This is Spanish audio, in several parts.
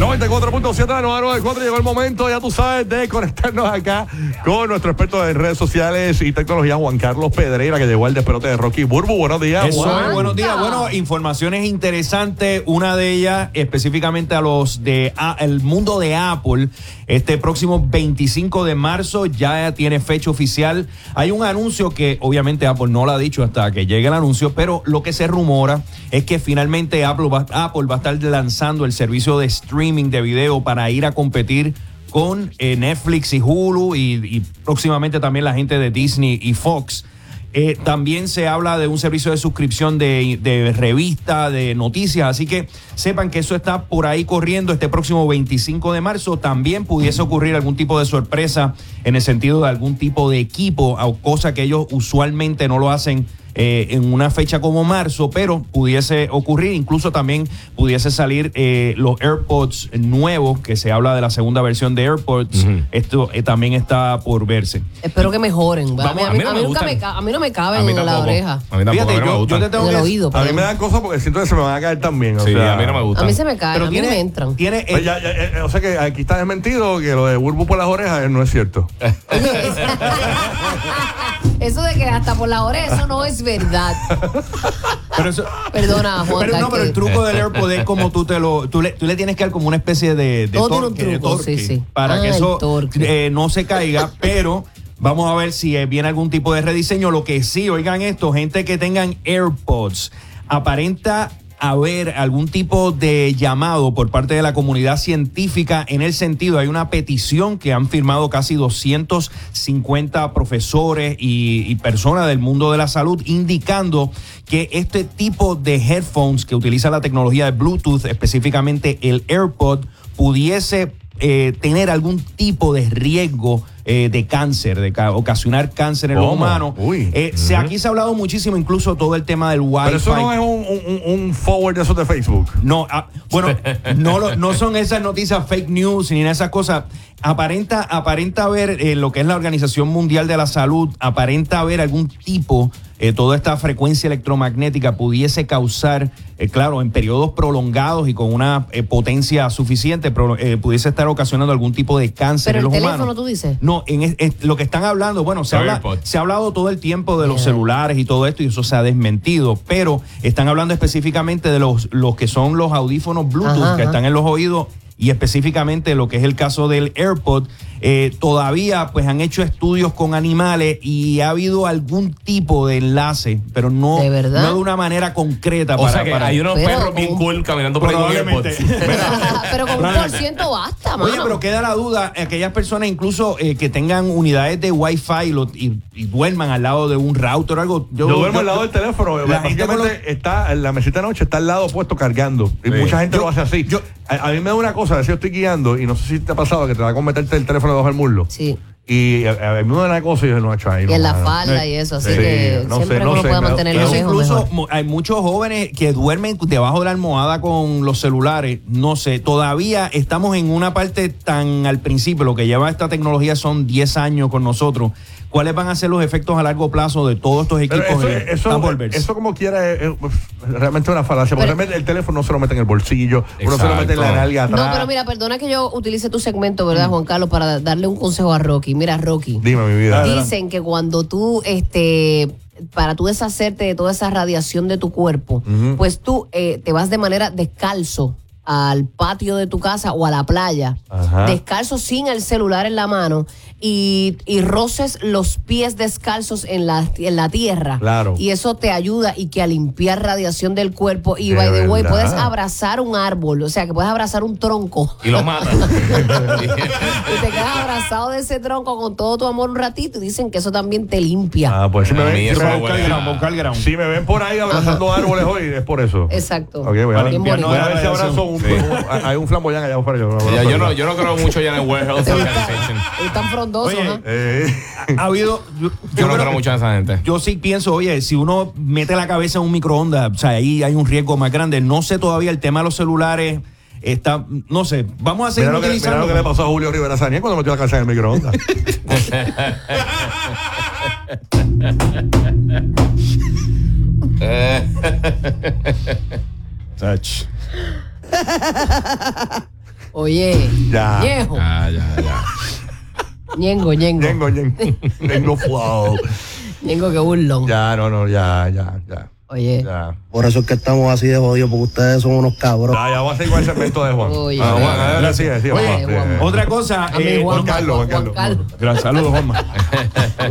94.7 la nueva 94 llegó el momento, ya tú sabes, de conectarnos acá con nuestro experto en redes sociales y tecnología, Juan Carlos Pedreira, que llegó al despelote de Rocky Burbu. Buenos días, Eso Juan. es, buenos días. Bueno, informaciones interesantes. Una de ellas específicamente a los de a- el mundo de Apple. Este próximo 25 de marzo ya tiene fecha oficial. Hay un anuncio que obviamente Apple no lo ha dicho hasta que llegue el anuncio, pero lo que se rumora es que finalmente Apple va, Apple va a estar lanzando el servicio de streaming de video para ir a competir con eh, Netflix y Hulu y, y próximamente también la gente de Disney y Fox. Eh, también se habla de un servicio de suscripción de, de revista, de noticias, así que sepan que eso está por ahí corriendo este próximo 25 de marzo. También pudiese ocurrir algún tipo de sorpresa en el sentido de algún tipo de equipo o cosa que ellos usualmente no lo hacen eh, en una fecha como marzo, pero pudiese ocurrir, incluso también pudiese salir eh, los AirPods nuevos, que se habla de la segunda versión de AirPods, esto eh, también está por verse. Espero que mejoren. a, a mí, a me nunca gustan. a mí no me caben A mí en la oreja. A mí tampoco, Fíjate, a mí no me yo, yo gustan. te tengo En el oído. A mí me dan cosas porque siento que se me van a caer también. o Sí, sea, a mí no me A gusta. mí se me caen, Pero a mí no me entran. tiene eh, Pues ya, ya, eh, o sea que aquí está desmentido que lo de Burbu por las orejas eh, no es cierto. Eso de que hasta por la oreja, eso no es verdad. pero eso- Perdona, Juan. Pero no, pero el truco del AirPod es como tú te lo. Tú le, tú le tienes que dar como una especie de, de Todo tiene un de truco, torque, sí, sí. Para Ah, que el eso eh, no se caiga, pero. Vamos a ver si eh, viene algún tipo de rediseño. Lo que sí, oigan esto, gente que tengan AirPods, aparenta haber algún tipo de llamado por parte de la comunidad científica en el sentido, hay una petición que han firmado casi 250 profesores y, y personas del mundo de la salud indicando que este tipo de headphones que utiliza la tecnología de Bluetooth, específicamente el AirPod, pudiese eh, tener algún tipo de riesgo eh, de cáncer, de ca- ocasionar cáncer en los humanos. Uy. Eh, se- aquí se ha hablado muchísimo, incluso todo el tema del Wi-Fi. Pero eso no es un, un- un- un forward de esos de Facebook. No, ah, bueno, no, lo- no son esas noticias fake news ni esas cosas. Aparenta, aparenta haber eh, lo que es la Organización Mundial de la Salud, aparenta haber algún tipo, eh, toda esta frecuencia electromagnética pudiese causar, eh, claro, en periodos prolongados y con una eh, potencia suficiente, eh, pudiese estar ocasionando algún tipo de cáncer Pero en el los teléfono, humanos. tú dices. No, en es- lo que están hablando, bueno, se, Los habla, AirPods. se ha hablado todo el tiempo de los Yeah. celulares y todo esto y eso se ha desmentido, pero están hablando específicamente de los, los que son los audífonos Bluetooth Ajá, que ajá. están en los oídos y específicamente lo que es el caso del AirPod. eh, todavía pues han hecho estudios con animales y ha habido algún tipo de enlace, pero no ¿De verdad? no de una manera concreta O para, sea que para- hay unos Pero perros bien cool caminando por ahí con Probablemente. AirPods. pero con un por ciento basta, mano. Oye, pero queda la duda, aquellas personas incluso eh, que tengan unidades de Wi-Fi y, lo- y- y duerman al lado de un router o algo. Yo, duermo al lado del teléfono. La gente está en la mesita de noche, está al lado puesto cargando. Y Sí. mucha gente Yo- lo hace así. A, a mí me da una cosa, a veces yo estoy guiando y no sé si te ha pasado que te da con meterte el teléfono debajo del muslo. Sí. Y a, a mí me da una cosa y yo no he hecho ahí. Y en la falda y eso, así Sí, que no siempre sé, que no uno sé, mantener los incluso mejor. hay muchos jóvenes que duermen debajo de la almohada con los celulares. No sé, todavía estamos en una parte tan al principio. Lo que lleva esta tecnología son 10 años con nosotros. ¿Cuáles van a ser los efectos a largo plazo de todos estos equipos? eso, eso, eso como quiera es, es realmente una falacia. Porque Pero- realmente el teléfono no se lo mete en el bolsillo, uno se lo Exacto. mete en la nalga atrás. No, pero mira, perdona que yo utilice tu segmento, ¿verdad, Juan Carlos, para darle un consejo a Rocky. Mira, Rocky. Dime, mi vida. Dicen que cuando tú, este, para tú deshacerte de toda esa radiación de tu cuerpo, pues tú eh, te vas de manera descalzo al patio de tu casa o a la playa, Ajá. descalzo sin el celular en la mano y, y roces los pies descalzos en la, en la tierra. Claro. Y eso te ayuda y que a limpiar radiación del cuerpo. Y De by the way, verdad. puedes abrazar un árbol, o sea que puedes abrazar un tronco. Y lo matan. Y te quedas abrazado de ese tronco con todo tu amor un ratito y dicen que eso también te limpia. Ah, pues si me, A ven, si, eso me, buscar ground. si me ven por ahí abrazando árboles hoy, es por eso. Exacto. Ok, voy a, Bien voy a- bonito. voy a ver si abrazo un, Sí. un- hay un flamboyán allá afuera. Yo, Ya, yo, no, yo no creo mucho ya en el World Health ¿Te gusta? Organization. Están Oye, ¿no? Eh, Ha habido. Yo, Yo no creo- mucho en esa gente. Yo sí pienso, oye, si uno mete la cabeza en un microondas, o sea, ahí hay un riesgo más grande. No sé todavía el tema de los celulares. está, no sé, vamos a seguir Mira lo, que, mira utilizando. lo que le pasó a Julio Rivera Saniel cuando metió la casa en el microondas. Sach. Oye, Ya. Ñejo, Ya, ya, ya. Ñengo, Ñengo, Ñengo, ñengo, ñengo flow. Ñengo que burlón. Ya, no, no, ya, ya, ya. Oye, Ya. Por eso es que estamos así de jodidos, porque ustedes son unos cabros. Ya, ya voy a seguir con el segmento de Juan. Oye. Ah, Juan, a ver, sigue, sigue, Oye, Juan, sigue. otra cosa, eh, Juan, Juan Carlos, Juan Juan Carlos. Gran saludo, Juanma.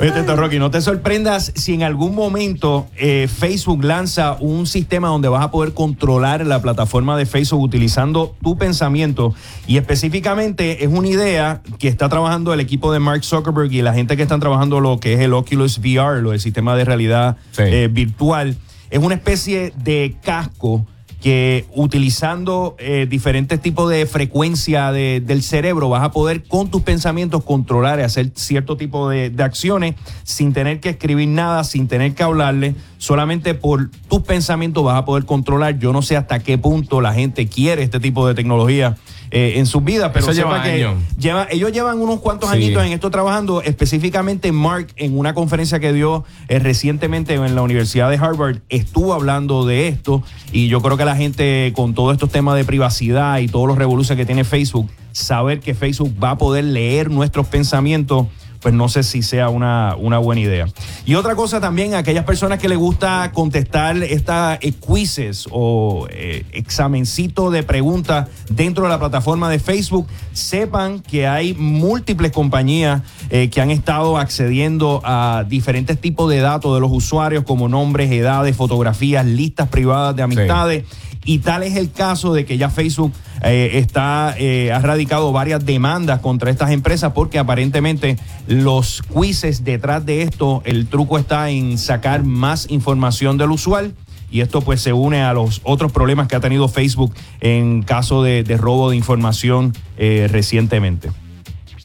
Oye, Teto Rocky, no te sorprendas si en algún momento eh, Facebook lanza un sistema donde vas a poder controlar la plataforma de Facebook utilizando tu pensamiento. Y específicamente es una idea que está trabajando el equipo de Mark Zuckerberg y la gente que están trabajando lo que es el Oculus VR, lo del sistema de realidad Sí. eh, virtual. Es una especie de casco que utilizando eh, diferentes tipos de frecuencia de- del cerebro vas a poder con tus pensamientos controlar y hacer cierto tipo de, de acciones sin tener que escribir nada, sin tener que hablarle, solamente por tus pensamientos vas a poder controlar. Yo no sé hasta qué punto la gente quiere este tipo de tecnología eh, en sus vidas, pero lleva que lleva, ellos llevan unos cuantos Sí. añitos en esto trabajando, específicamente Mark en una conferencia que dio eh, recientemente en la Universidad de Harvard estuvo hablando de esto y yo creo que la gente con todos estos temas de privacidad y todos los revoluciones que tiene Facebook, saber que Facebook va a poder leer nuestros pensamientos pues no sé si sea una, una buena idea. Y otra cosa también, aquellas personas que les gusta contestar estas eh, quizzes o eh, examencito de preguntas dentro de la plataforma de Facebook, sepan que hay múltiples compañías eh, que han estado accediendo a diferentes tipos de datos de los usuarios, como nombres, edades, fotografías, listas privadas de amistades. Y tal es el caso de que ya Facebook eh, está, eh, ha radicado varias demandas contra estas empresas porque aparentemente los quizzes detrás de esto, el truco está en sacar más información del usuario. Y esto pues se une a los otros problemas que ha tenido Facebook en caso de, de robo de información eh, recientemente.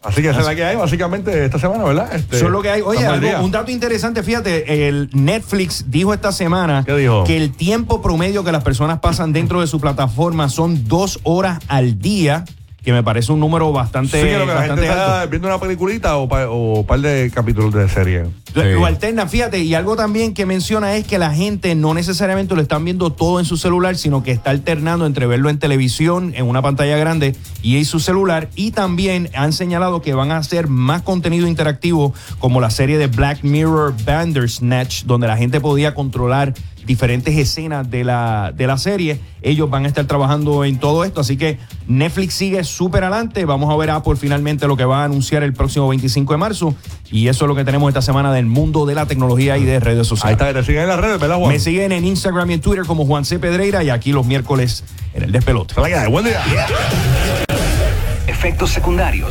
Así que esa es la que hay básicamente esta semana, ¿verdad? Este, Eso es lo que hay. Oye, algo- un dato interesante, fíjate, el Netflix dijo esta semana que el tiempo promedio que las personas pasan dentro de su plataforma son dos horas al día, que me parece un número bastante, Sí, que lo que la gente está viendo una peliculita o, pa- o un par de capítulos de serie. Lo- Sí. Lo alterna, fíjate, y algo también que menciona es que la gente no necesariamente lo están viendo todo en su celular, sino que está alternando entre verlo en televisión, en una pantalla grande y en su celular. Y también han señalado que van a hacer más contenido interactivo, como la serie de Black Mirror Bandersnatch, donde la gente podía controlar diferentes escenas de la, de la serie. Ellos van a estar trabajando en todo esto, así que Netflix sigue súper adelante. Vamos a ver Apple finalmente lo que va a anunciar el próximo 25 de marzo. Y eso es lo que tenemos esta semana del mundo de la tecnología y de redes Ahí sociales. está, que te siguen en las redes, ¿verdad, Juan? Me siguen en Instagram y en Twitter como Juan C. Pedreira y aquí los miércoles en el despelote. Buen día. Efectos secundarios.